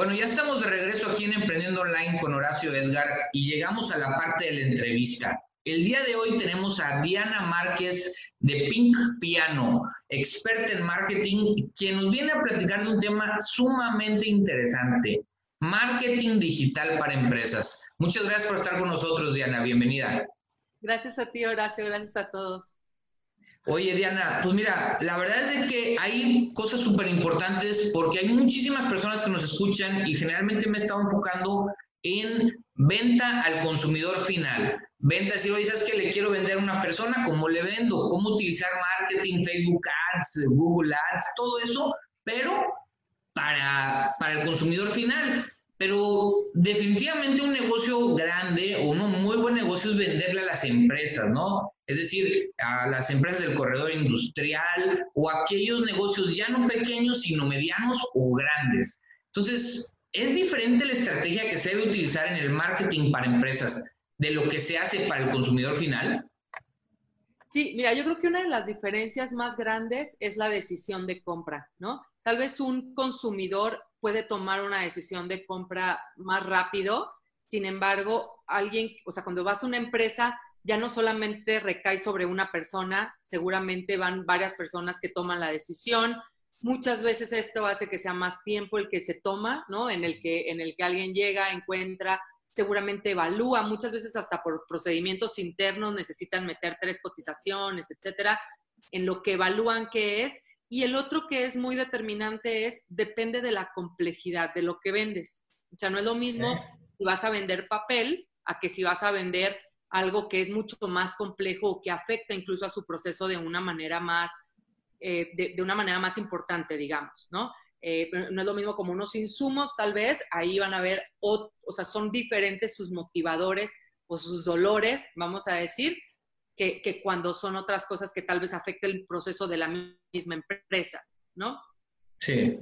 Bueno, ya estamos de regreso aquí en Emprendiendo Online con Horacio Edgar y llegamos a la parte de la entrevista. El día de hoy tenemos a Diana Márquez de Pink Piano, experta en marketing, quien nos viene a platicar de un tema sumamente interesante, marketing digital para empresas. Muchas gracias por estar con nosotros, Diana. Bienvenida. Gracias a ti, Horacio. Gracias a todos. Oye, Diana, pues mira, la verdad es que hay cosas súper importantes porque hay muchísimas personas que nos escuchan y generalmente me he estado enfocando en venta al consumidor final. Venta, decir, oye, ¿sabes que le quiero vender a una persona? ¿Cómo le vendo? ¿Cómo utilizar marketing, Facebook Ads, Google Ads, todo eso? Pero para, para el consumidor final. Pero definitivamente un negocio grande o un muy buen negocio es venderle a las empresas, ¿no? Es decir, a las empresas del corredor industrial o aquellos negocios ya no pequeños, sino medianos o grandes. Entonces, ¿es diferente la estrategia que se debe utilizar en el marketing para empresas de lo que se hace para el consumidor final? Sí, mira, yo creo que una de las diferencias más grandes es la decisión de compra, ¿no? Tal vez un consumidor puede tomar una decisión de compra más rápido. Sin embargo, alguien, o sea, cuando vas a una empresa, ya no solamente recae sobre una persona, seguramente van varias personas que toman la decisión. Muchas veces esto hace que sea más tiempo el que se toma, ¿no? En el que, en el que alguien llega, encuentra, seguramente evalúa, muchas veces hasta por procedimientos internos necesitan meter tres cotizaciones, etcétera, en lo que evalúan qué es y el otro que es muy determinante es, depende de la complejidad de lo que vendes. O sea, no es lo mismo si vas a vender papel a que si vas a vender algo que es mucho más complejo o que afecta incluso a su proceso de una manera más, eh, de, una manera más importante, digamos, ¿no? Eh, no es lo mismo como unos insumos, tal vez, ahí van a ver, o, o sea, son diferentes sus motivadores o sus dolores, vamos a decir, que, cuando son otras cosas que tal vez afecten el proceso de la misma empresa, ¿no? Sí.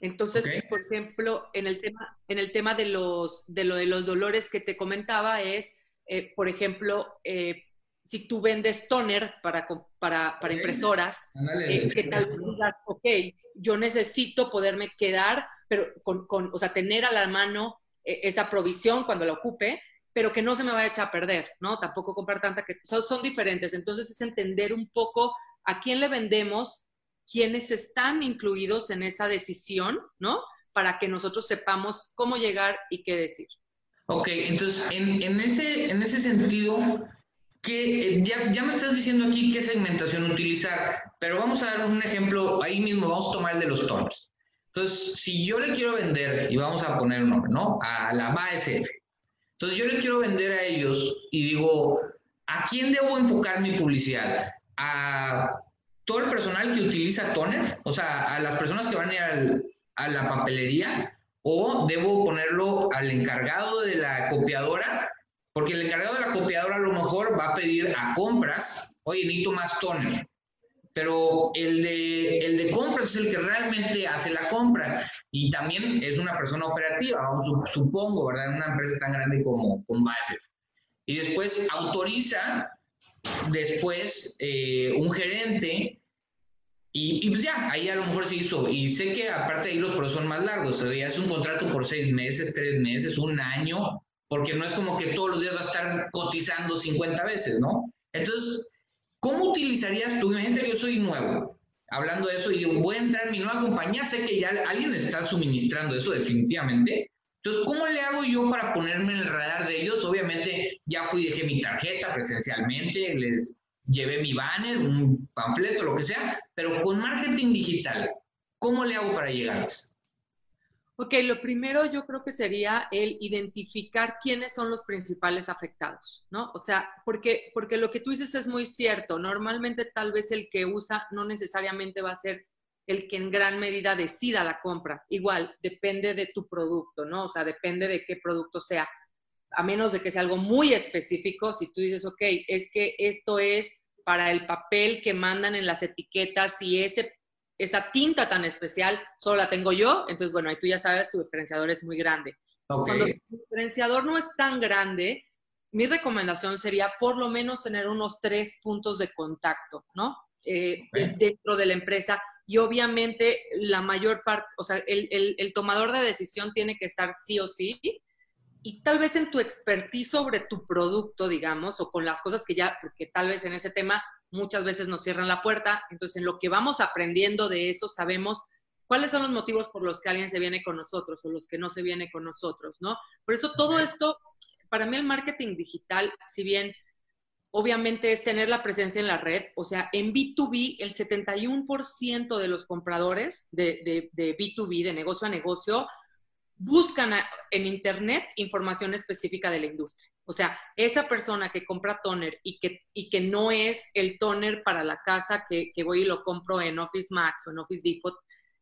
Entonces, por ejemplo, en el tema, en el tema de, los, de lo de los dolores que te comentaba es, eh, por ejemplo, eh, si tú vendes toner para, para, para impresoras, eh, que tal vez digas, ok, yo necesito poderme quedar, pero con, con, o sea, tener a la mano esa provisión cuando la ocupe, pero que no se me vaya a echar a perder, ¿no? Tampoco comprar tanta que son, son diferentes. Entonces es entender un poco a quién le vendemos, quiénes están incluidos en esa decisión, ¿no? Para que nosotros sepamos cómo llegar y qué decir. Ok, entonces en, en ese, en ese sentido, que ya, ya, me estás diciendo aquí qué segmentación utilizar, pero vamos a dar un ejemplo, ahí mismo vamos a tomar el de los tonos. Entonces, si yo le quiero vender, y vamos a poner un nombre, ¿no? A la BASF, entonces yo le quiero vender a ellos y digo, ¿a quién debo enfocar mi publicidad? ¿A todo el personal que utiliza toner? O sea, a las personas que van a ir a la papelería o debo ponerlo al encargado de la copiadora, porque el encargado de la copiadora a lo mejor va a pedir a compras, oye, necesito más toner pero el de, el de compras es el que realmente hace la compra y también es una persona operativa, vamos, supongo, ¿verdad? En una empresa tan grande como con bases. Y después autoriza, después eh, un gerente y, y, pues ya, ahí a lo mejor se hizo. Y sé que aparte ahí los procesos son más largos, o sea, ya es un contrato por seis meses, tres meses, un año, porque no es como que todos los días va a estar cotizando 50 veces, ¿no? Entonces, ¿Cómo utilizarías tú? Imagínate yo soy nuevo, hablando de eso, y voy a entrar en mi nueva compañía, sé que ya alguien está suministrando eso definitivamente. Entonces, ¿cómo le hago yo para ponerme en el radar de ellos? Obviamente, ya fui, dejé mi tarjeta presencialmente, les llevé mi banner, un panfleto, lo que sea, pero con marketing digital, ¿cómo le hago para llegarles? Ok, lo primero yo creo que sería el identificar quiénes son los principales afectados, ¿no? O sea, porque, porque lo que tú dices es muy cierto. Normalmente tal vez el que usa no necesariamente va a ser el que en gran medida decida la compra. Igual, depende de tu producto, ¿no? O sea, depende de qué producto sea. A menos de que sea algo muy específico, si tú dices, ok, es que esto es para el papel que mandan en las etiquetas y ese esa tinta tan especial solo la tengo yo, entonces bueno, ahí tú ya sabes, tu diferenciador es muy grande. Cuando tu diferenciador no es tan grande, mi recomendación sería por lo menos tener unos tres puntos de contacto, ¿no? Eh, dentro de la empresa y obviamente la mayor parte, o sea, el, el, tomador de decisión tiene que estar sí o sí. Y tal vez en tu expertise sobre tu producto, digamos, o con las cosas que ya, porque tal vez en ese tema muchas veces nos cierran la puerta, entonces en lo que vamos aprendiendo de eso sabemos cuáles son los motivos por los que alguien se viene con nosotros o los que no se viene con nosotros, ¿no? Por eso todo esto, para mí el marketing digital, si bien obviamente es tener la presencia en la red. O sea, en B2B, el 71% de los compradores de, B2B, de negocio a negocio, buscan en Internet información específica de la industria. O sea, esa persona que compra toner y que, y que no es el toner para la casa que, que voy y lo compro en Office Max o en Office Depot,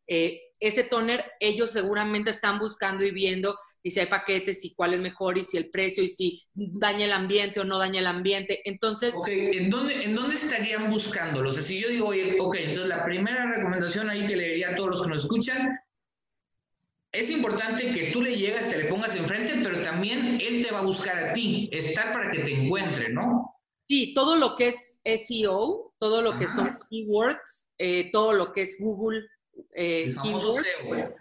eh, ese toner ellos seguramente están buscando y viendo y si hay paquetes y cuál es mejor y si el precio y si daña el ambiente o no daña el ambiente. Entonces... ¿En, dónde, ¿En dónde estarían buscándolo? O sea, si yo digo, oye, ok, entonces la primera recomendación ahí que le diría a todos los que nos escuchan, es importante que tú le llegas, te le pongas enfrente, pero también él te va a buscar a ti, estar para que te encuentre, ¿no? Sí, todo lo que es SEO, todo lo que son keywords, eh, todo lo que es Google eh, el famoso SEO.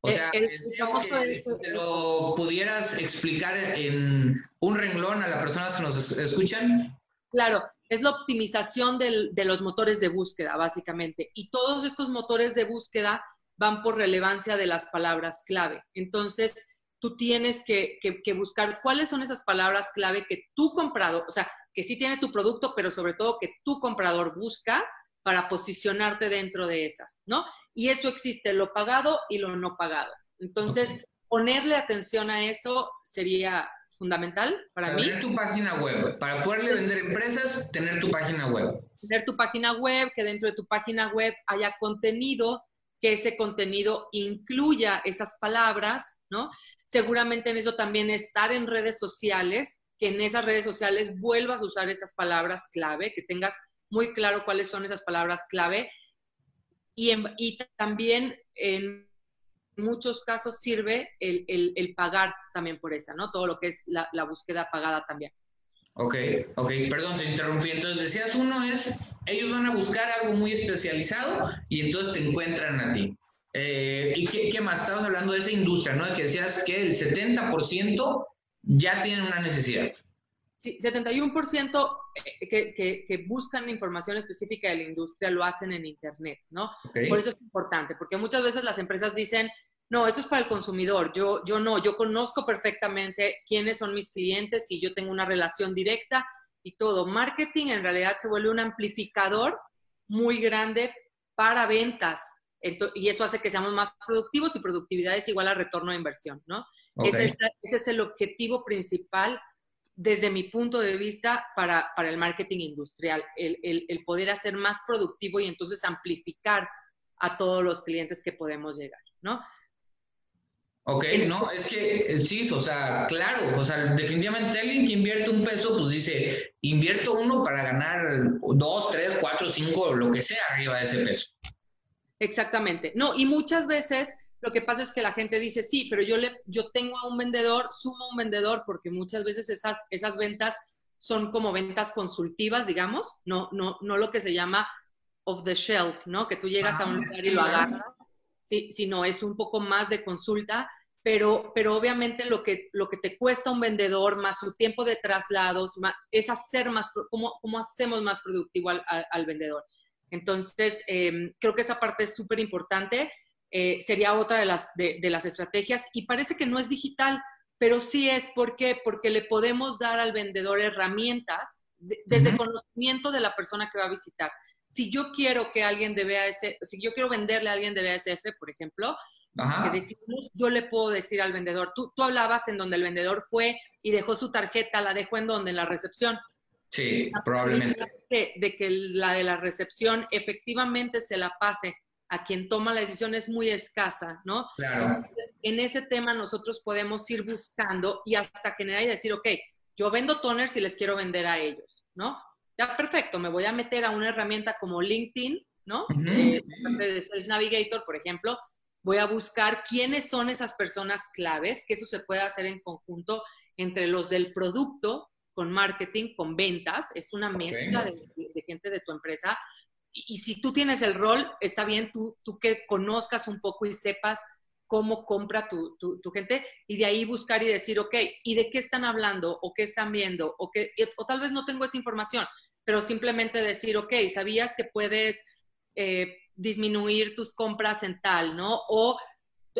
O sea, el, SEO te lo pudieras explicar en un renglón a las personas que nos escuchan. Claro, es la optimización de los motores de búsqueda, básicamente. Y todos estos motores de búsqueda van por relevancia de las palabras clave. Entonces, tú tienes que, que, buscar cuáles son esas palabras clave que tu comprador, o sea, que sí tiene tu producto, pero sobre todo que tu comprador busca para posicionarte dentro de esas, ¿no? Y eso existe, lo pagado y lo no pagado. Entonces, ponerle atención a eso sería fundamental para mí. Tener tu página web, para poderle vender empresas, tener tu página web. Tener tu página web, que dentro de tu página web haya contenido, que ese contenido incluya esas palabras, ¿no? Seguramente en eso también estar en redes sociales, que en esas redes sociales vuelvas a usar esas palabras clave, que tengas muy claro cuáles son esas palabras clave. Y, también en muchos casos sirve el, el, pagar también por esa, ¿no? Todo lo que es la, búsqueda pagada también. Ok, ok, perdón, te interrumpí. Entonces decías, uno es, ellos van a buscar algo muy especializado y entonces te encuentran a ti. Eh, ¿Y qué, qué, más? Estabas hablando de esa industria, ¿no? Que decías que el 70% ya tienen una necesidad. Sí, 71% eh, que, que, que, buscan información específica de la industria lo hacen en Internet, ¿no? Por eso es importante, porque muchas veces las empresas dicen, no, eso es para el consumidor, yo, yo no, yo conozco perfectamente quiénes son mis clientes y yo tengo una relación directa y todo. Marketing en realidad se vuelve un amplificador muy grande para ventas y eso hace que seamos más productivos y productividad es igual a retorno de inversión, ¿no? Ese, es, ese es el objetivo principal desde mi punto de vista, para, para el marketing industrial, el, el, el, poder hacer más productivo y entonces amplificar a todos los clientes que podemos llegar, ¿no? Ok, no, es que eh, sí, o sea, claro, o sea, definitivamente alguien que invierte un peso, pues dice, invierto uno para ganar dos, tres, cuatro, cinco, lo que sea arriba de ese peso. Exactamente, no, y muchas veces lo que pasa es que la gente dice, sí, pero yo, le, yo tengo a un vendedor, sumo a un vendedor, porque muchas veces esas, esas ventas son como ventas consultivas, digamos, no, no, no lo que se llama off the shelf, ¿no? Que tú llegas a un ah, lugar y lo agarras, sí, sino es un poco más de consulta, pero, pero obviamente lo que, lo que te cuesta un vendedor, más su tiempo de traslados, es hacer más, cómo, cómo hacemos más productivo al, al, vendedor. Entonces, em, creo que esa parte es súper importante eh, sería otra de las, de, las estrategias. Y parece que no es digital, pero sí es. ¿Por qué? Porque le podemos dar al vendedor herramientas desde el conocimiento de la persona que va a visitar. Si yo quiero que alguien de BASF, si yo quiero venderle a alguien de BASF, por ejemplo, que decimos, yo le puedo decir al vendedor, tú, tú hablabas en donde el vendedor fue y dejó su tarjeta, la dejó en donde, en la recepción. Sí, probablemente. de que la de la recepción efectivamente se la pase a quien toma la decisión es muy escasa, ¿no? Claro. en ese tema nosotros podemos ir buscando y hasta generar y decir, ok, yo vendo toners y les quiero vender a ellos, ¿no? Ya, perfecto, me voy a meter a una herramienta como LinkedIn, ¿no? Eh, de Sales Navigator, por ejemplo, voy a buscar quiénes son esas personas claves, que eso se puede hacer en conjunto entre los del producto, con marketing, con ventas, es una mezcla de, de gente de tu empresa, y si tú tienes el rol, está bien tú, tú que conozcas un poco y sepas cómo compra tu, tu, gente y de ahí buscar y decir, ok, ¿y de qué están hablando? ¿O qué están viendo? ¿O, qué, o tal vez no tengo esta información, pero simplemente decir, ok, ¿sabías que puedes eh, disminuir tus compras en tal, ¿no? O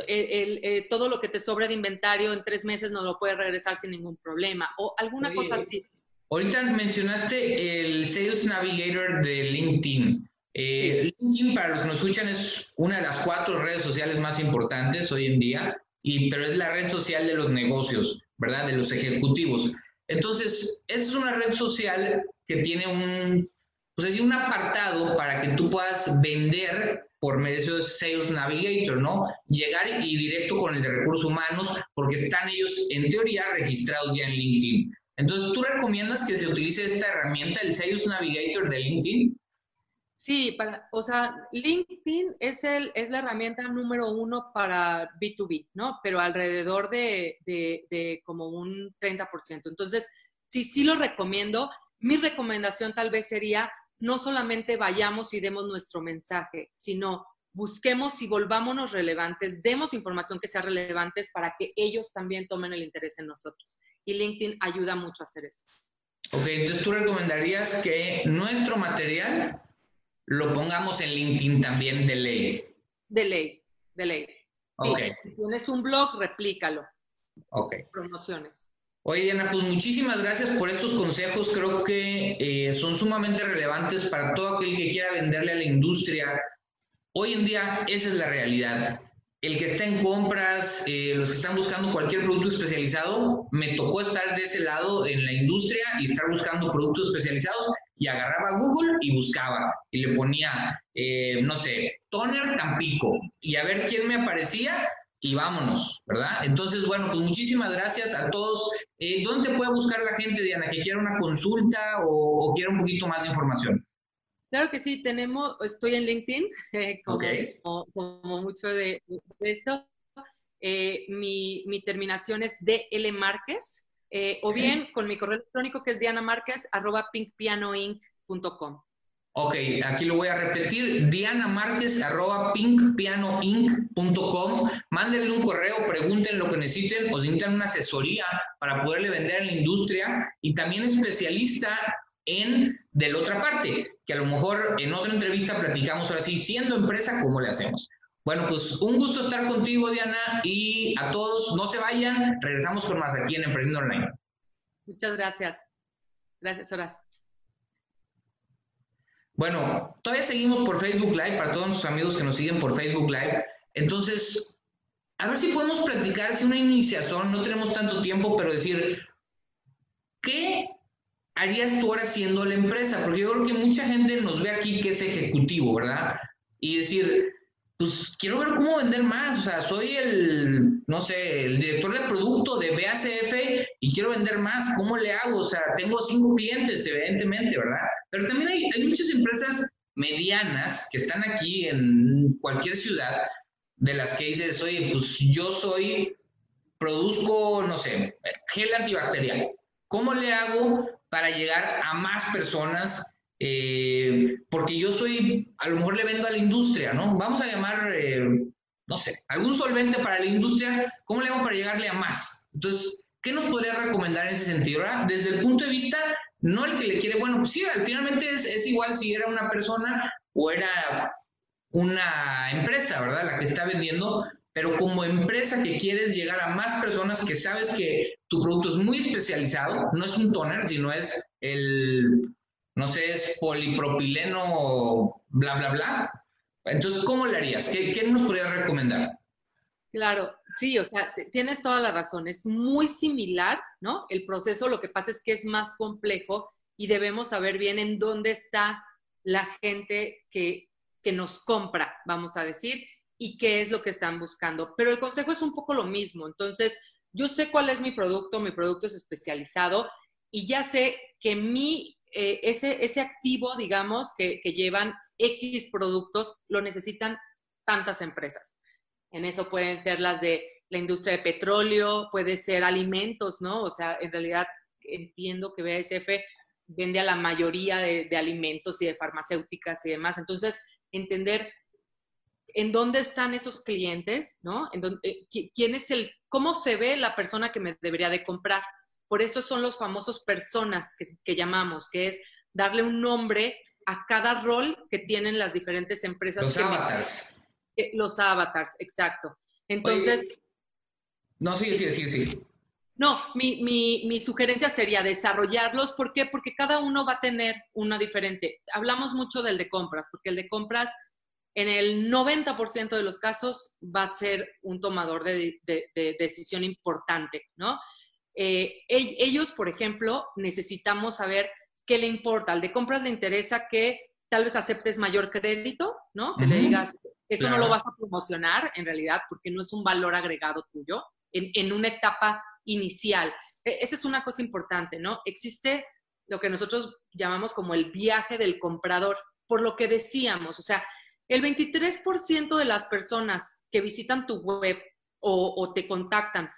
el, eh, todo lo que te sobra de inventario en tres meses no lo puedes regresar sin ningún problema o alguna cosa así. Ahorita mencionaste el Sales Navigator de LinkedIn. Eh, LinkedIn, para los que nos escuchan, es una de las cuatro redes sociales más importantes hoy en día, y, pero es la red social de los negocios, ¿verdad? De los ejecutivos. Entonces, esa es una red social que tiene un, pues un apartado para que tú puedas vender por medio de Sales Navigator, ¿no? Llegar y directo con el de recursos humanos, porque están ellos, en teoría, registrados ya en LinkedIn. Entonces, ¿tú recomiendas que se utilice esta herramienta, el Sales Navigator de LinkedIn? Sí, para, o sea, LinkedIn es, el, es la herramienta número uno para B2B, ¿no? Pero alrededor de, de, de como un 30%. Entonces, sí, sí lo recomiendo. Mi recomendación tal vez sería no solamente vayamos y demos nuestro mensaje, sino busquemos y volvámonos relevantes, demos información que sea relevante para que ellos también tomen el interés en nosotros. Y LinkedIn ayuda mucho a hacer eso. Ok, entonces tú recomendarías que nuestro material lo pongamos en LinkedIn también de ley. De ley, de ley. Sí, si tienes un blog, replícalo. Ok. Promociones. Oye, Diana, pues muchísimas gracias por estos consejos. Creo que eh, son sumamente relevantes para todo aquel que quiera venderle a la industria. Hoy en día esa es la realidad. El que está en compras, eh, los que están buscando cualquier producto especializado, me tocó estar de ese lado en la industria y estar buscando productos especializados y agarraba Google y buscaba y le ponía, eh, no sé, toner Tampico y a ver quién me aparecía y vámonos, ¿verdad? Entonces, bueno, pues muchísimas gracias a todos. Eh, ¿Dónde te puede buscar la gente, Diana, que quiera una consulta o, quiera un poquito más de información? Claro que sí, tenemos, estoy en LinkedIn, eh, como, mucho de, esto. Eh, mi, mi, terminación es DL Márquez, o bien con mi correo electrónico que es dianamarquez.pinkpianoinc.com. Ok, aquí lo voy a repetir, Diana Márquez, arroba pinkpianoinc.com. Mándenle un correo, pregunten lo que necesiten o si necesitan una asesoría para poderle vender en la industria y también especialista en de la otra parte, que a lo mejor en otra entrevista platicamos ahora sí, siendo empresa, ¿cómo le hacemos? Bueno, pues un gusto estar contigo, Diana, y a todos, no se vayan, regresamos con más aquí en Emprendiendo Online. Muchas gracias. Gracias, Horacio. Bueno, todavía seguimos por Facebook Live para todos nuestros amigos que nos siguen por Facebook Live. Entonces, a ver si podemos platicar, si una iniciación, no tenemos tanto tiempo, pero decir, ¿qué harías tú ahora siendo la empresa? Porque yo creo que mucha gente nos ve aquí que es ejecutivo, ¿verdad? Y decir, pues quiero ver cómo vender más, o sea, soy el, no sé, el director de producto de BACF y quiero vender más, ¿cómo le hago? O sea, tengo cinco clientes, evidentemente, ¿verdad? Pero también hay, hay muchas empresas medianas que están aquí en cualquier ciudad de las que dices, oye, pues yo soy, produzco, no sé, gel antibacterial. ¿Cómo le hago para llegar a más personas eh, porque yo soy, a lo mejor le vendo a la industria, ¿no? Vamos a llamar, eh, no sé, algún solvente para la industria, ¿cómo le hago para llegarle a más? Entonces, ¿qué nos podría recomendar en ese sentido? ¿verdad? Desde el punto de vista, no el que le quiere, bueno, pues sí, finalmente es, es igual si era una persona o era una empresa, ¿verdad? La que está vendiendo, pero como empresa que quieres llegar a más personas que sabes que tu producto es muy especializado, no es un toner, sino es el no sé, es polipropileno, bla, bla, bla. Entonces, ¿cómo le harías? ¿Qué, qué nos podría recomendar? Claro, sí, o sea, tienes toda la razón. Es muy similar, ¿no? El proceso, lo que pasa es que es más complejo y debemos saber bien en dónde está la gente que, que nos compra, vamos a decir, y qué es lo que están buscando. Pero el consejo es un poco lo mismo. Entonces, yo sé cuál es mi producto, mi producto es especializado y ya sé que mi eh, ese, ese activo, digamos, que, llevan X productos, lo necesitan tantas empresas. En eso pueden ser las de la industria de petróleo, puede ser alimentos, ¿no? O sea, en realidad entiendo que BASF vende a la mayoría de, alimentos y de farmacéuticas y demás. Entonces, entender en dónde están esos clientes, ¿no? En dónde, eh, quién es el, cómo se ve la persona que me debería de comprar. Por eso son los famosos personas que, que llamamos, que es darle un nombre a cada rol que tienen las diferentes empresas. Los avatars. Los avatars, exacto. Entonces... no, sí, sí, sí, sí. No, mi, mi, mi, sugerencia sería desarrollarlos. ¿Por qué? Porque cada uno va a tener una diferente. Hablamos mucho del de compras, porque el de compras en el 90% de los casos va a ser un tomador de, de, decisión importante, ¿no? Eh, ellos, por ejemplo, necesitamos saber qué le importa. Al de compras le interesa que tal vez aceptes mayor crédito, ¿no? Que le digas, eso no lo vas a promocionar en realidad porque no es un valor agregado tuyo en, en una etapa inicial. E, esa es una cosa importante, ¿no? Existe lo que nosotros llamamos como el viaje del comprador, por lo que decíamos, o sea, el 23% de las personas que visitan tu web o, te contactan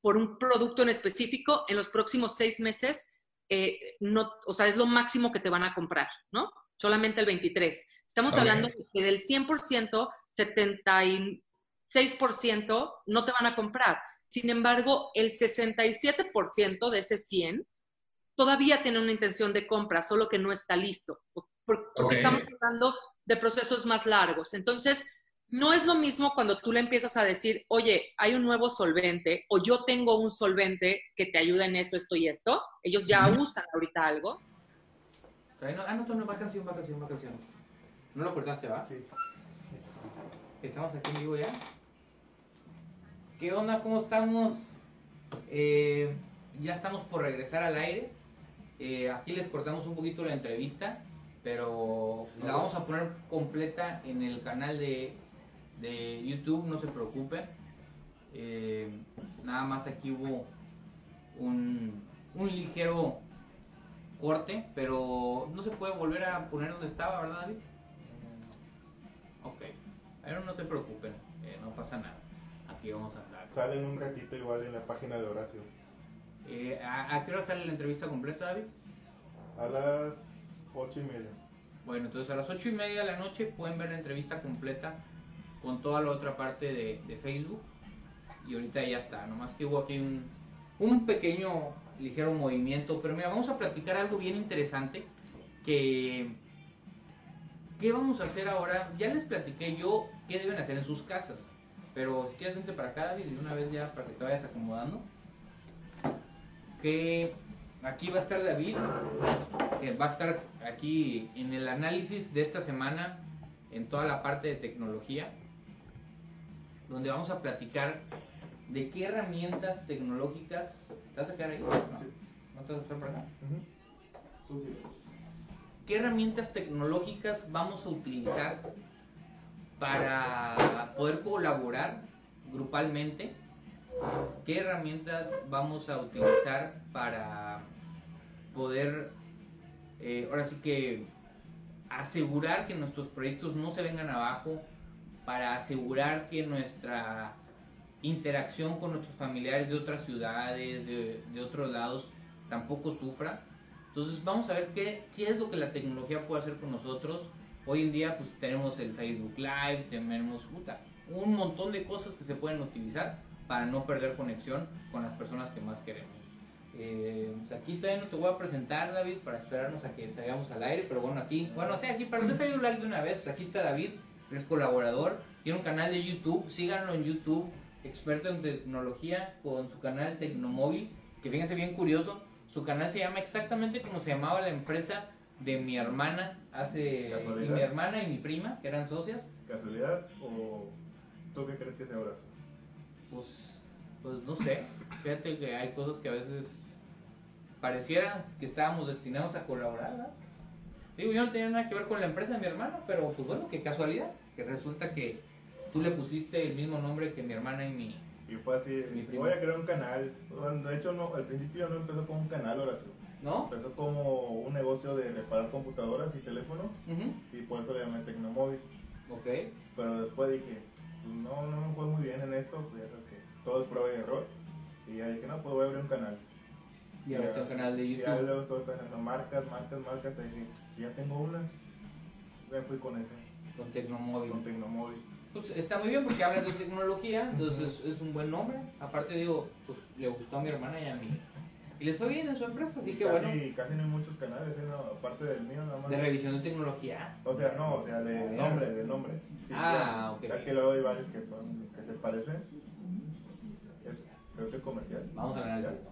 por un producto en específico, en los próximos seis meses, eh, no, o sea, es lo máximo que te van a comprar, ¿no? Solamente el 23%. Estamos hablando de que del 100%, 76% no te van a comprar. Sin embargo, el 67% de ese 100 todavía tiene una intención de compra, solo que no está listo, porque estamos hablando de procesos más largos. Entonces, no es lo mismo cuando tú le empiezas a decir, oye, hay un nuevo solvente o yo tengo un solvente que te ayuda en esto, esto y esto. Ellos ya usan ahorita algo. ah, no, no, va canción, va canción, va canción. No lo cortaste, ¿va? Sí. Estamos aquí en vivo ya. ¿Qué onda? ¿Cómo estamos? Eh, ya estamos por regresar al aire. Eh, aquí les cortamos un poquito la entrevista, pero la vamos a poner completa en el canal de, YouTube, no se preocupen. Eh, nada más aquí hubo un, un ligero corte, pero no se puede volver a poner donde estaba, ¿verdad, David? Ok, pero no se preocupen, no pasa nada. Aquí vamos a Sale en un ratito igual en la página de Horacio. Eh, ¿a, qué hora sale la entrevista completa, David? A las ocho y media. Bueno, entonces a las ocho y media de la noche pueden ver la entrevista completa con toda la otra parte de, Facebook. Y ahorita ya está, nomás que hubo aquí un, un pequeño, ligero movimiento. Pero mira, vamos a platicar algo bien interesante que... ¿Qué vamos a hacer ahora? Ya les platiqué yo qué deben hacer en sus casas. Pero si quieres vente para acá, David, y una vez ya para que te vayas acomodando. Que aquí va a estar David, eh, va a estar aquí en el análisis de esta semana en toda la parte de tecnología, donde vamos a platicar de qué herramientas tecnológicas. ¿Te vas a quedar ahí? No, ¿No te vas a estar por acá. ¿Qué herramientas tecnológicas vamos a utilizar para poder colaborar grupalmente, qué herramientas vamos a utilizar para poder, eh, ahora sí que, asegurar que nuestros proyectos no se vengan abajo, para asegurar que nuestra interacción con nuestros familiares de otras ciudades, de, de otros lados, tampoco sufra. Entonces vamos a ver qué, qué es lo que la tecnología puede hacer con nosotros Hoy en día pues tenemos el Facebook Live, tenemos puta, un montón de cosas que se pueden utilizar para no perder conexión con las personas que más queremos. Eh, pues, aquí todavía no te voy a presentar, David, para esperarnos a que salgamos al aire, pero bueno, aquí, bueno, o sea, aquí para el Facebook Live de una vez, pues, aquí está David, es colaborador, tiene un canal de YouTube, síganlo en YouTube, experto en tecnología, con su canal Tecnomóvil, que fíjense bien curioso, su canal se llama exactamente como se llamaba la empresa de mi hermana hace y mi hermana y mi prima que eran socias. Casualidad o tú qué crees que sea Horacio pues pues no sé. Fíjate que hay cosas que a veces pareciera que estábamos destinados a colaborar ¿verdad? digo yo no tenía nada que ver con la empresa de mi hermana pero pues bueno qué casualidad que resulta que tú le pusiste el mismo nombre que mi hermana y mi y fue así voy a crear un canal de hecho no al principio no empezó con un canal Horacio ¿no? Empezó como un negocio de reparar computadoras y teléfonos y por eso le llamé Tecnomóvil. Ok. Pero después dije, no, no me fue muy bien en esto, pues ya sabes que todo es prueba y error. Y ya dije, no, pues voy a abrir un canal. Y ahora un canal de YouTube. Ya luego estoy pensando marcas, marcas, marcas. Te dije, si ya tengo una, ya fui con ese. Con Tecnomóvil. Con Tecnomóvil. Pues está muy bien porque hablas de tecnología, entonces es un buen nombre. Aparte digo, pues le gustó a mi hermana y a mí. Y les fue bien en su empresa, así que casi, bueno. Casi no hay muchos canales, ¿eh? no, aparte del mío nada más. De revisión de tecnología. O sea, no, o sea, de nombre, de nombre. Sí, ah, ok. O sea, que luego hay varios que son, que se parecen. Es, creo que es comercial. Vamos a ver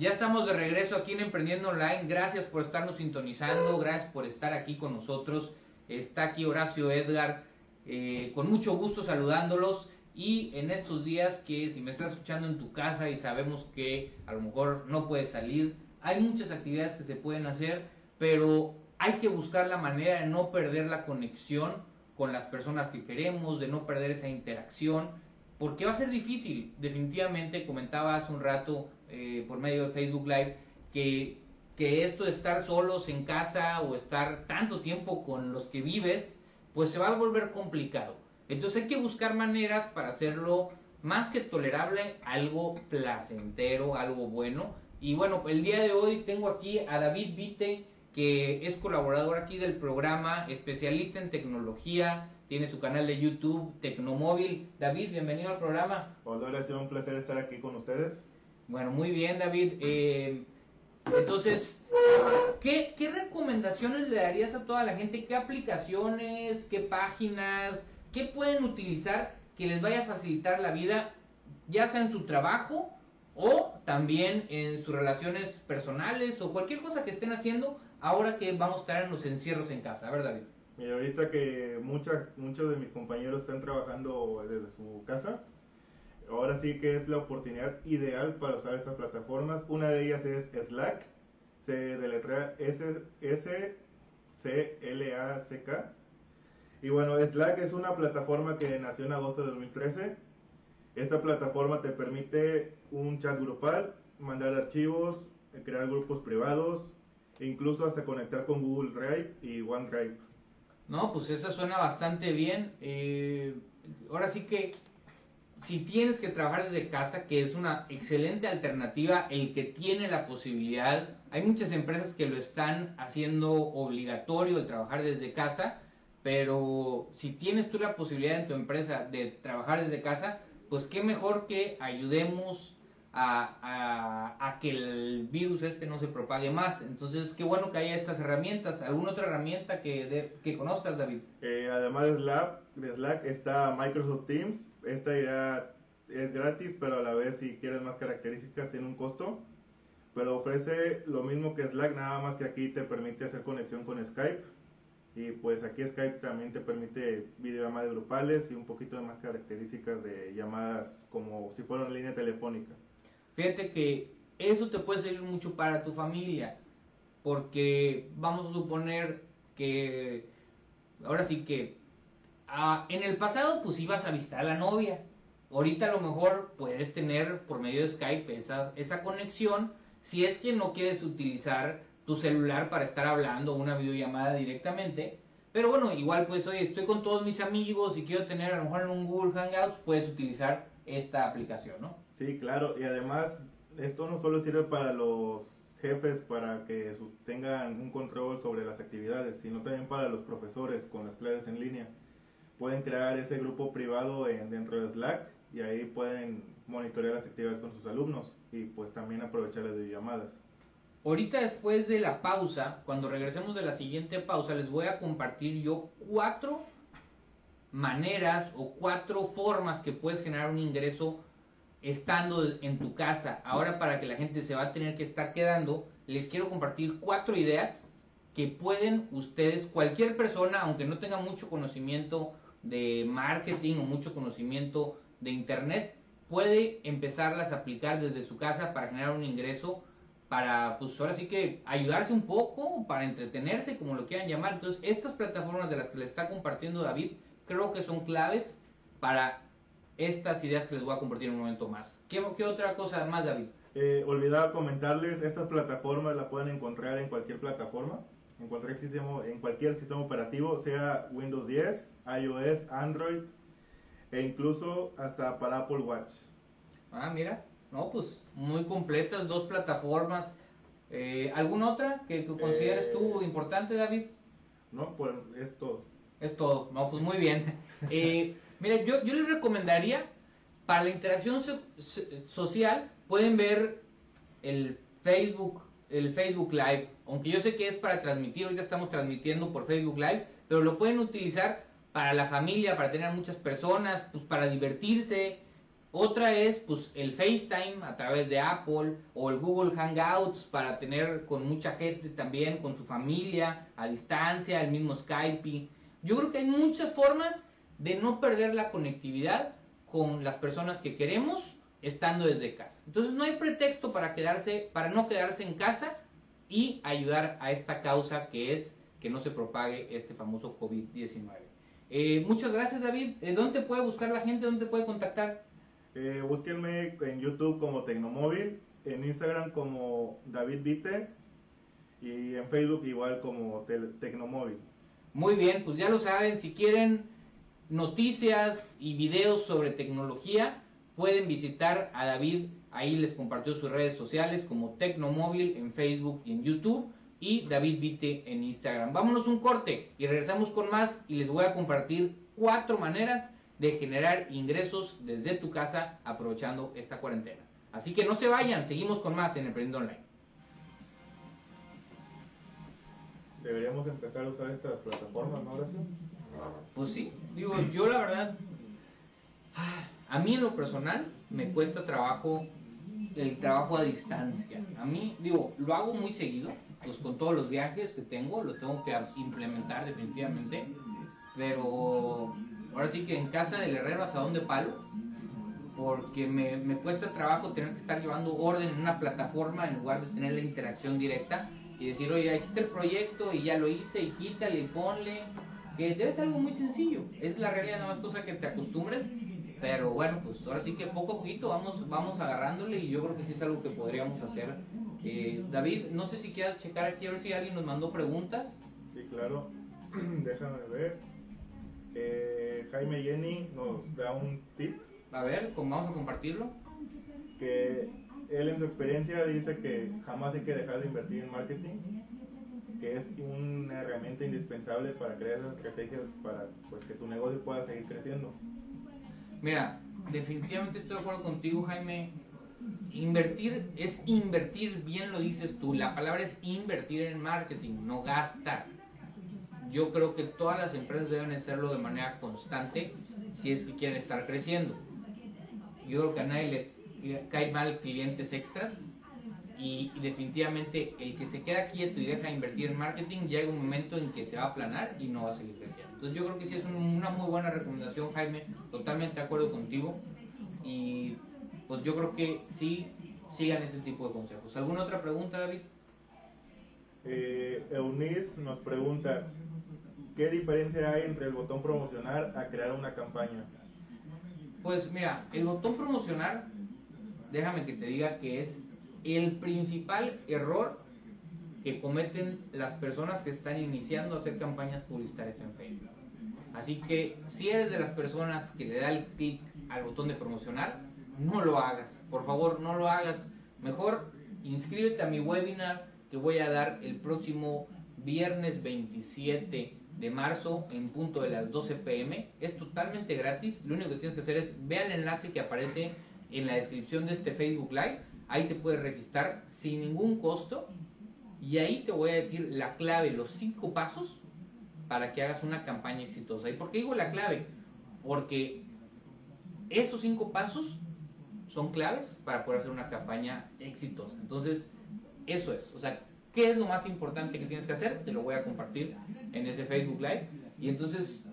Ya estamos de regreso aquí en Emprendiendo Online. Gracias por estarnos sintonizando, gracias por estar aquí con nosotros. Está aquí Horacio Edgar, eh, con mucho gusto saludándolos. Y en estos días que si me estás escuchando en tu casa y sabemos que a lo mejor no puedes salir, hay muchas actividades que se pueden hacer, pero hay que buscar la manera de no perder la conexión con las personas que queremos, de no perder esa interacción, porque va a ser difícil. Definitivamente, comentaba hace un rato eh, por medio de Facebook Live que, que esto de estar solos en casa o estar tanto tiempo con los que vives, pues se va a volver complicado. Entonces hay que buscar maneras para hacerlo más que tolerable, algo placentero, algo bueno. Y bueno, el día de hoy tengo aquí a David Vite, que es colaborador aquí del programa, especialista en tecnología, tiene su canal de YouTube, Tecnomóvil. David, bienvenido al programa. Hola, ha sido un placer estar aquí con ustedes. Bueno, muy bien, David. Eh, entonces, ¿qué, ¿qué recomendaciones le darías a toda la gente? ¿Qué aplicaciones, qué páginas, ¿Qué pueden utilizar que les vaya a facilitar la vida, ya sea en su trabajo o también en sus relaciones personales o cualquier cosa que estén haciendo ahora que vamos a estar en los encierros en casa, ¿verdad, David? Mira, ahorita que mucha, muchos de mis compañeros están trabajando desde su casa, ahora sí que es la oportunidad ideal para usar estas plataformas. Una de ellas es Slack, se deletrea S-C-L-A-C-K. Y bueno, Slack es una plataforma que nació en agosto de 2013. Esta plataforma te permite un chat grupal, mandar archivos, crear grupos privados, e incluso hasta conectar con Google Drive y OneDrive. No, pues esa suena bastante bien. Eh, ahora sí que si tienes que trabajar desde casa, que es una excelente alternativa, el que tiene la posibilidad, hay muchas empresas que lo están haciendo obligatorio el trabajar desde casa pero si tienes tú la posibilidad en tu empresa de trabajar desde casa, pues qué mejor que ayudemos a, que el virus este no se propague más. Entonces, qué bueno que haya estas herramientas. ¿Alguna otra herramienta que, que conozcas, David? Eh, además de Slack, de Slack está Microsoft Teams. Esta ya es gratis, pero a la vez si quieres más características tiene un costo. Pero ofrece lo mismo que Slack, nada más que aquí te permite hacer conexión con Skype y pues aquí Skype también te permite videollamadas grupales y un poquito de más características de llamadas como si fuera una línea telefónica. Fíjate que eso te puede servir mucho para tu familia, porque vamos a suponer que ahora sí que ah, en el pasado pues ibas a visitar a la novia. Ahorita a lo mejor puedes tener por medio de Skype esa, esa conexión si es que no quieres utilizar tu celular para estar hablando una videollamada directamente. Pero bueno, igual pues hoy estoy con todos mis amigos y quiero tener a lo mejor en un Google Hangouts, puedes utilizar esta aplicación, ¿no? Sí, claro, y además esto no solo sirve para los jefes para que tengan un control sobre las actividades, sino también para los profesores con las clases en línea. Pueden crear ese grupo privado en, dentro de Slack y ahí pueden monitorear las actividades con sus alumnos y pues también aprovechar las videollamadas. Ahorita después de la pausa, cuando regresemos de la siguiente pausa, les voy a compartir yo cuatro maneras o cuatro formas que puedes generar un ingreso estando en tu casa. Ahora para que la gente se va a tener que estar quedando, les quiero compartir cuatro ideas que pueden ustedes, cualquier persona, aunque no tenga mucho conocimiento de marketing o mucho conocimiento de internet, puede empezarlas a aplicar desde su casa para generar un ingreso para, pues ahora sí que ayudarse un poco, para entretenerse, como lo quieran llamar. Entonces, estas plataformas de las que les está compartiendo David, creo que son claves para estas ideas que les voy a compartir en un momento más. ¿Qué, qué otra cosa más, David? Eh, olvidaba comentarles, estas plataformas la pueden encontrar en cualquier plataforma, en cualquier sistema, en cualquier sistema operativo, sea Windows 10, iOS, Android e incluso hasta para Apple Watch. Ah, mira. No, pues muy completas, dos plataformas. Eh, ¿Alguna otra que, consideres tú importante, David? No, pues es todo. Es todo. No, pues muy bien. Mira, yo, yo les recomendaría, para la interacción social, pueden ver el Facebook, el Facebook Live. Aunque yo sé que es para transmitir, ahorita estamos transmitiendo por Facebook Live, pero lo pueden utilizar para la familia, para tener muchas personas, pues para divertirse. Otra es pues el FaceTime a través de Apple o el Google Hangouts para tener con mucha gente también, con su familia, a distancia, el mismo Skype. Yo creo que hay muchas formas de no perder la conectividad con las personas que queremos estando desde casa. Entonces no hay pretexto para quedarse, para no quedarse en casa y ayudar a esta causa que es que no se propague este famoso COVID-19. Eh, muchas gracias David. Eh, ¿Dónde puede buscar la gente? ¿Dónde puede contactar? Eh, búsquenme en YouTube como Tecnomóvil, en Instagram como David Vite y en Facebook igual como Tecnomóvil. Muy bien, pues ya lo saben, si quieren noticias y videos sobre tecnología, pueden visitar a David, ahí les compartió sus redes sociales como Tecnomóvil en Facebook y en YouTube y David Vite en Instagram. Vámonos un corte y regresamos con más y les voy a compartir cuatro maneras de generar ingresos desde tu casa aprovechando esta cuarentena. Así que no se vayan, seguimos con más en Emprendiendo Online. deberíamos empezar a usar estas plataformas, ¿no, Horacio? Pues sí, digo, yo la verdad, a mí en lo personal me cuesta trabajo el trabajo a distancia. A mí, digo, lo hago muy seguido, pues con todos los viajes que tengo, lo tengo que implementar definitivamente, pero ahora sí que en casa del herrero hasta donde palo, porque me, me cuesta trabajo tener que estar llevando orden en una plataforma en lugar de tener la interacción directa y decir, oye, aquí está el proyecto y ya lo hice y quítale ponle, que es algo muy sencillo, es la realidad, nada más cosa que te acostumbres, pero bueno, pues ahora sí que poco a poquito vamos, vamos agarrándole y yo creo que sí es algo que podríamos hacer. Eh, David, no sé si quieras checar aquí a ver si alguien nos mandó preguntas. Sí, claro, déjame ver. Eh, Jaime Jenny nos da un tip. A ver, vamos a compartirlo. Que él en su experiencia dice que jamás hay que dejar de invertir en marketing, que es una herramienta indispensable para crear estrategias para pues, que tu negocio pueda seguir creciendo. Mira, definitivamente estoy de acuerdo contigo, Jaime. Invertir es invertir, bien lo dices tú. La palabra es invertir en marketing, no gastar. Yo creo que todas las empresas deben hacerlo de manera constante si es que quieren estar creciendo. Yo creo que a nadie le cae mal clientes extras y, definitivamente el que se queda quieto y deja de invertir en marketing llega un momento en que se va a aplanar y no va a seguir creciendo. Entonces yo creo que sí es una muy buena recomendación Jaime, totalmente de acuerdo contigo y pues yo creo que sí sigan ese tipo de consejos. ¿Alguna otra pregunta David? Eh, Eunice nos pregunta, ¿qué diferencia hay entre el botón promocionar a crear una campaña? Pues mira, el botón promocionar déjame que te diga que es el principal error que cometen las personas que están iniciando a hacer campañas publicitarias en Facebook. Así que si eres de las personas que le da el clic al botón de promocionar, no lo hagas. Por favor, no lo hagas. Mejor inscríbete a mi webinar que voy a dar el próximo viernes 27 de marzo en punto de las 12 pm. Es totalmente gratis. Lo único que tienes que hacer es ver el enlace que aparece en la descripción de este Facebook Live. Ahí te puedes registrar sin ningún costo y ahí te voy a decir la clave, los cinco pasos para que hagas una campaña exitosa. ¿Y por qué digo la clave? Porque esos cinco pasos son claves para poder hacer una campaña exitosa. Entonces, eso es. O sea, ¿qué es lo más importante que tienes que hacer? Te lo voy a compartir en ese Facebook Live. Y entonces,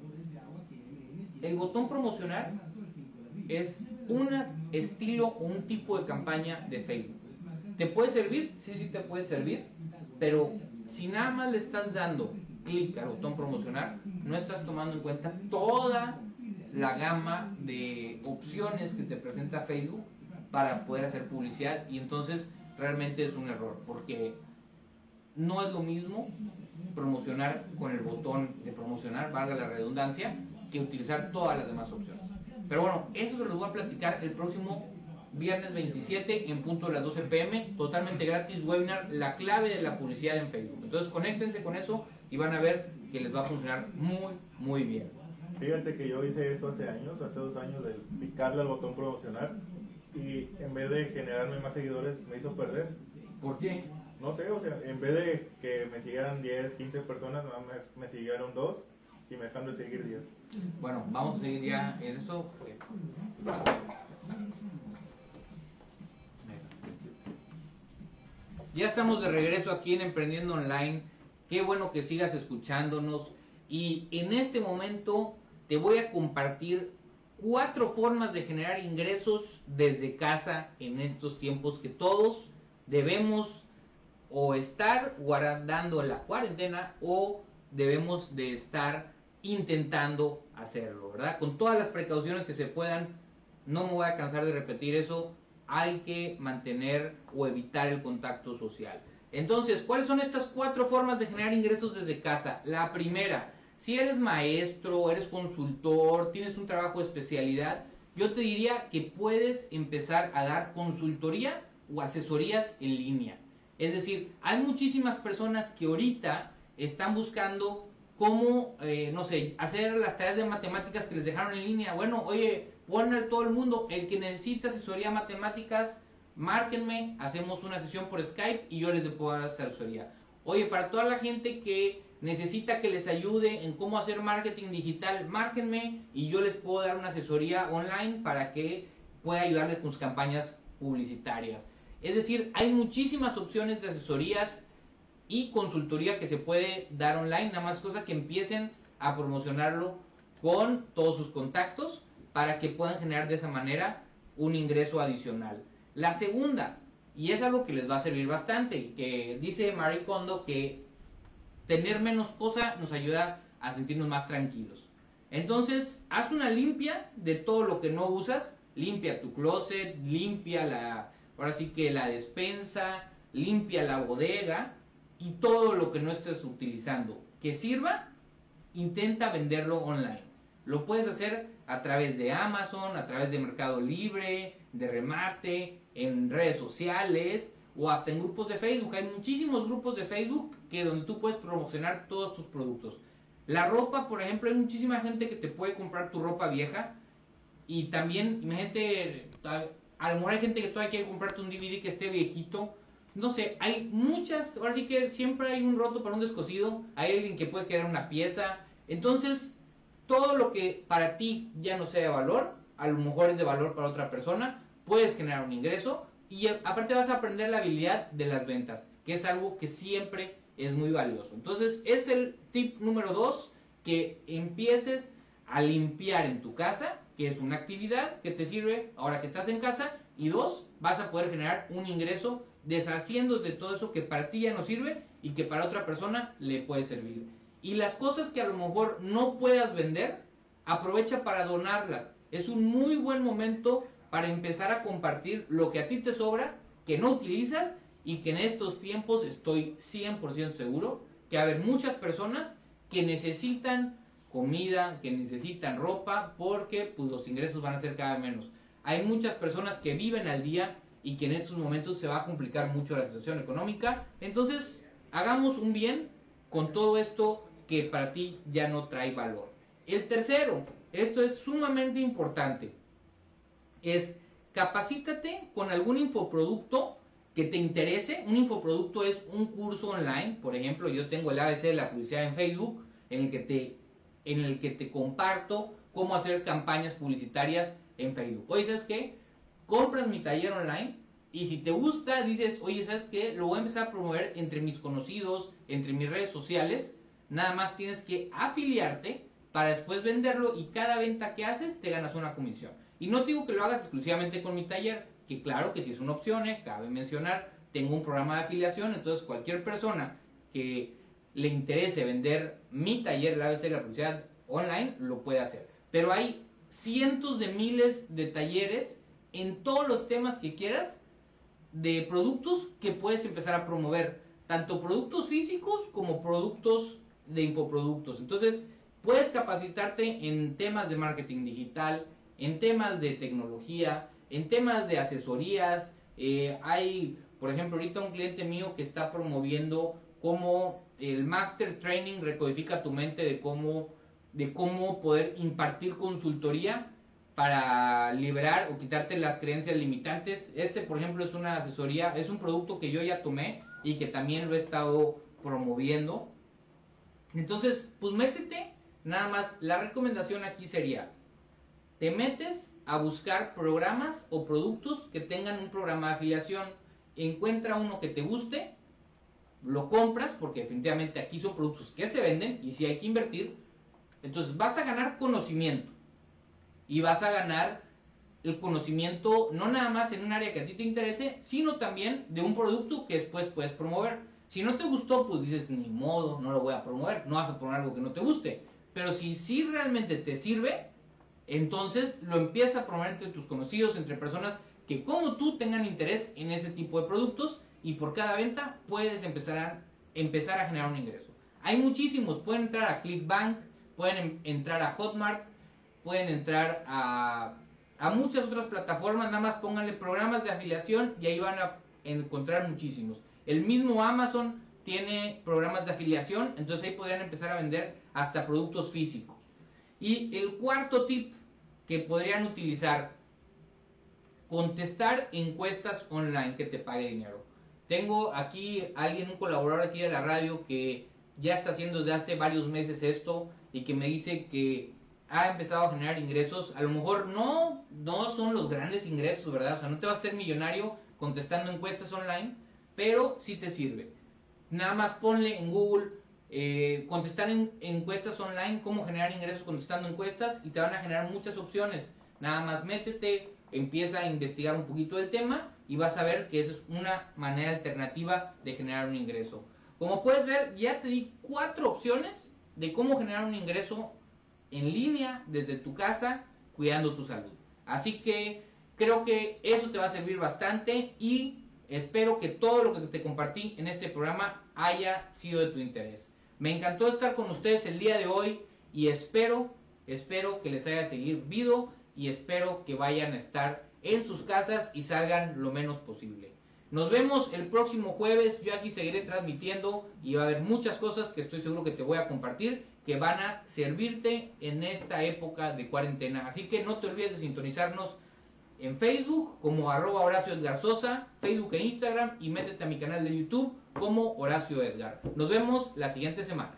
el botón promocionar es un estilo o un tipo de campaña de Facebook. ¿Te puede servir? Sí, sí te puede servir, pero si nada más le estás dando clic al botón promocionar, no estás tomando en cuenta toda la gama de opciones que te presenta Facebook para poder hacer publicidad y entonces realmente es un error porque no es lo mismo promocionar con el botón de promocionar, valga la redundancia, que utilizar todas las demás opciones. Pero bueno, eso se los voy a platicar el próximo viernes 27 en punto de las 12 pm, totalmente gratis, webinar, la clave de la publicidad en Facebook. Entonces conéctense con eso y van a ver que les va a funcionar muy, muy bien. Fíjate que yo hice esto hace años, hace dos años, de picarle al botón promocionar y en vez de generarme más seguidores me hizo perder. ¿Por qué? No sé, o sea, en vez de que me siguieran 10, 15 personas, nada más me siguieron dos y me dejan de seguir 10. Bueno, vamos a seguir ya en esto. Ya estamos de regreso aquí en Emprendiendo Online. Qué bueno que sigas escuchándonos. Y en este momento te voy a compartir cuatro formas de generar ingresos desde casa en estos tiempos que todos debemos o estar guardando la cuarentena o debemos de estar intentando hacerlo, ¿verdad? Con todas las precauciones que se puedan, no me voy a cansar de repetir eso, hay que mantener o evitar el contacto social. Entonces, ¿cuáles son estas cuatro formas de generar ingresos desde casa? La primera, si eres maestro, eres consultor, tienes un trabajo de especialidad, yo te diría que puedes empezar a dar consultoría o asesorías en línea. Es decir, hay muchísimas personas que ahorita están buscando cómo, eh, no sé, hacer las tareas de matemáticas que les dejaron en línea. Bueno, oye, pon a todo el mundo, el que necesita asesoría matemáticas, márquenme, hacemos una sesión por Skype y yo les puedo dar asesoría. Oye, para toda la gente que necesita que les ayude en cómo hacer marketing digital, márquenme y yo les puedo dar una asesoría online para que pueda ayudarles con sus campañas publicitarias. Es decir, hay muchísimas opciones de asesorías y consultoría que se puede dar online, nada más cosa que empiecen a promocionarlo con todos sus contactos para que puedan generar de esa manera un ingreso adicional. La segunda, y es algo que les va a servir bastante, que dice Marie Kondo que tener menos cosa nos ayuda a sentirnos más tranquilos. Entonces, haz una limpia de todo lo que no usas, limpia tu closet, limpia la, ahora sí que la despensa, limpia la bodega y todo lo que no estés utilizando que sirva, intenta venderlo online. Lo puedes hacer a través de Amazon, a través de Mercado Libre, de remate, en redes sociales o hasta en grupos de Facebook. Hay muchísimos grupos de Facebook que donde tú puedes promocionar todos tus productos. La ropa, por ejemplo, hay muchísima gente que te puede comprar tu ropa vieja y también, imagínate, a lo mejor hay gente que todavía quiere comprarte un DVD que esté viejito no sé, hay muchas, ahora sí que siempre hay un roto para un descosido, hay alguien que puede querer una pieza, entonces todo lo que para ti ya no sea de valor, a lo mejor es de valor para otra persona, puedes generar un ingreso y aparte vas a aprender la habilidad de las ventas, que es algo que siempre es muy valioso. Entonces es el tip número dos, que empieces a limpiar en tu casa, que es una actividad que te sirve ahora que estás en casa, y dos, vas a poder generar un ingreso deshaciendo de todo eso que para ti ya no sirve y que para otra persona le puede servir. Y las cosas que a lo mejor no puedas vender, aprovecha para donarlas. Es un muy buen momento para empezar a compartir lo que a ti te sobra, que no utilizas y que en estos tiempos estoy 100% seguro que va a haber muchas personas que necesitan comida, que necesitan ropa, porque pues, los ingresos van a ser cada vez menos. Hay muchas personas que viven al día y que en estos momentos se va a complicar mucho la situación económica. Entonces, hagamos un bien con todo esto que para ti ya no trae valor. El tercero, esto es sumamente importante, es capacítate con algún infoproducto que te interese. Un infoproducto es un curso online, por ejemplo, yo tengo el ABC de la publicidad en Facebook, en el que te, en el que te comparto cómo hacer campañas publicitarias en Facebook. Oye, ¿sabes qué? compras mi taller online y si te gusta, dices, oye, ¿sabes qué? Lo voy a empezar a promover entre mis conocidos, entre mis redes sociales. Nada más tienes que afiliarte para después venderlo y cada venta que haces te ganas una comisión. Y no digo que lo hagas exclusivamente con mi taller, que claro que si es una opción, eh, cabe mencionar, tengo un programa de afiliación, entonces cualquier persona que le interese vender mi taller, la ABC de la publicidad online, lo puede hacer. Pero hay cientos de miles de talleres en todos los temas que quieras de productos que puedes empezar a promover, tanto productos físicos como productos de infoproductos. Entonces, puedes capacitarte en temas de marketing digital, en temas de tecnología, en temas de asesorías, eh, hay, por ejemplo, ahorita un cliente mío que está promoviendo cómo el Master Training recodifica tu mente de cómo, de cómo poder impartir consultoría para liberar o quitarte las creencias limitantes. Este, por ejemplo, es una asesoría, es un producto que yo ya tomé y que también lo he estado promoviendo. Entonces, pues métete, nada más, la recomendación aquí sería, te metes a buscar programas o productos que tengan un programa de afiliación, encuentra uno que te guste, lo compras, porque definitivamente aquí son productos que se venden y si hay que invertir, entonces vas a ganar conocimiento y vas a ganar el conocimiento no nada más en un área que a ti te interese, sino también de un producto que después puedes promover. Si no te gustó, pues dices, ni modo, no lo voy a promover, no vas a promover algo que no te guste. Pero si sí realmente te sirve, entonces lo empiezas a promover entre tus conocidos, entre personas que como tú tengan interés en ese tipo de productos y por cada venta puedes empezar a, empezar a generar un ingreso. Hay muchísimos, pueden entrar a Clickbank, pueden entrar a Hotmart, pueden entrar a a muchas otras plataformas, nada más pónganle programas de afiliación y ahí van a encontrar muchísimos. El mismo Amazon tiene programas de afiliación, entonces ahí podrían empezar a vender hasta productos físicos. Y el cuarto tip que podrían utilizar, contestar encuestas online que te pague dinero. Tengo aquí alguien, un colaborador aquí de la radio que ya está haciendo desde hace varios meses esto y que me dice que ha empezado a generar ingresos, a lo mejor no, no son los grandes ingresos, ¿verdad? O sea, no te vas a ser millonario contestando encuestas online, pero sí te sirve. Nada más ponle en Google eh, contestar en, encuestas online, cómo generar ingresos contestando encuestas y te van a generar muchas opciones. Nada más métete, empieza a investigar un poquito del tema y vas a ver que esa es una manera alternativa de generar un ingreso. Como puedes ver, ya te di cuatro opciones de cómo generar un ingreso en línea desde tu casa cuidando tu salud. Así que creo que eso te va a servir bastante y espero que todo lo que te compartí en este programa haya sido de tu interés. Me encantó estar con ustedes el día de hoy y espero, espero que les haya servido y espero que vayan a estar en sus casas y salgan lo menos posible. Nos vemos el próximo jueves, yo aquí seguiré transmitiendo y va a haber muchas cosas que estoy seguro que te voy a compartir que van a servirte en esta época de cuarentena. Así que no te olvides de sintonizarnos en Facebook como arroba Horacio Edgar Sosa, Facebook e Instagram y métete a mi canal de YouTube como Horacio Edgar. Nos vemos la siguiente semana.